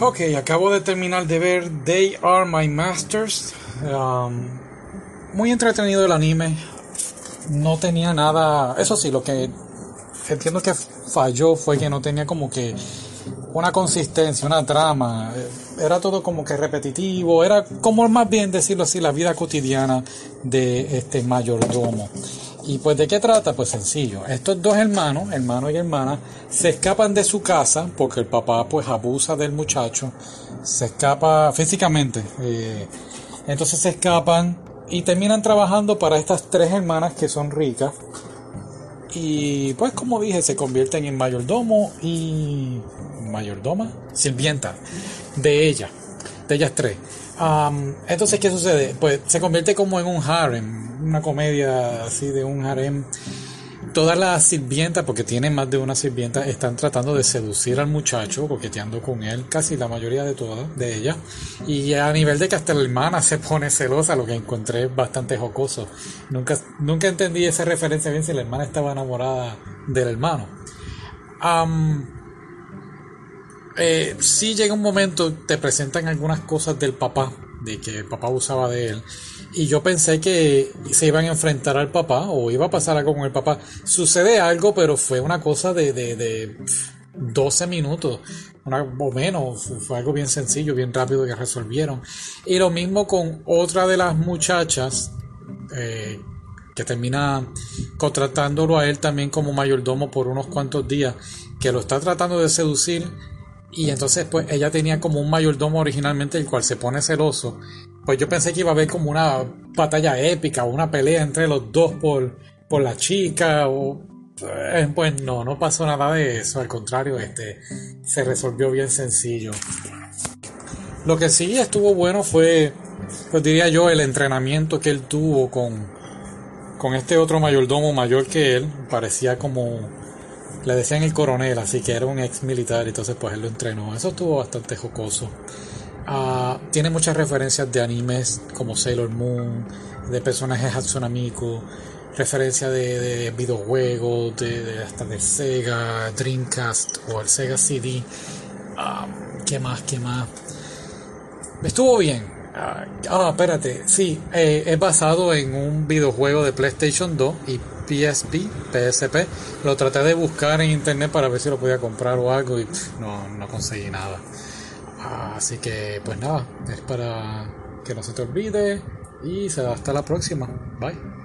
Ok, acabo de terminar de ver They Are My Masters. Um, muy entretenido el anime. No tenía nada. Eso sí, lo que entiendo que falló fue que no tenía como que una consistencia, una trama. Era todo como que repetitivo. Era como más bien decirlo así, la vida cotidiana de este mayordomo. ¿Y pues de qué trata? Pues sencillo. Estos dos hermanos, hermano y hermana, se escapan de su casa porque el papá pues abusa del muchacho. Se escapa físicamente. Eh, entonces se escapan y terminan trabajando para estas tres hermanas que son ricas. Y pues como dije, se convierten en mayordomo y... mayordoma, sirvienta de ella, de ellas tres. Entonces, ¿qué sucede? Pues se convierte como en un harem, una comedia así de un harem. Todas las sirvientas, porque tienen más de una sirvienta, están tratando de seducir al muchacho, coqueteando con él, casi la mayoría de todas, de ellas. Y a nivel de que hasta la hermana se pone celosa, lo que encontré bastante jocoso. Nunca, nunca entendí esa referencia bien si la hermana estaba enamorada del hermano. Eh, si llega un momento, te presentan algunas cosas del papá, de que el papá abusaba de él. Y yo pensé que se iban a enfrentar al papá o iba a pasar algo con el papá. Sucede algo, pero fue una cosa de, de, de 12 minutos, una, o menos. Fue algo bien sencillo, bien rápido que resolvieron. Y lo mismo con otra de las muchachas. Eh, que termina contratándolo a él también como mayordomo por unos cuantos días, que lo está tratando de seducir y entonces pues ella tenía como un mayordomo originalmente el cual se pone celoso. Pues yo pensé que iba a haber como una batalla épica una pelea entre los dos por, por la chica o eh, pues no, no pasó nada de eso, al contrario, este se resolvió bien sencillo. Lo que sí estuvo bueno fue, pues diría yo, el entrenamiento que él tuvo con, con este otro mayordomo mayor que él, parecía como, le decían el coronel, así que era un ex militar, entonces pues él lo entrenó, eso estuvo bastante jocoso. Ah, tiene muchas referencias de animes como Sailor Moon, de personajes Hatsune Miku, referencia de, videojuegos, de, hasta de Sega, Dreamcast o el Sega CD. Ah, ¿Qué más? ¿Qué más? Estuvo bien. Ah, ah espérate. Sí, eh, es basado en un videojuego de PlayStation 2 y PSP, PSP. Lo traté de buscar en internet para ver si lo podía comprar o algo y no, no conseguí nada. Así que pues nada, es para que no se te olvide y hasta la próxima. Bye.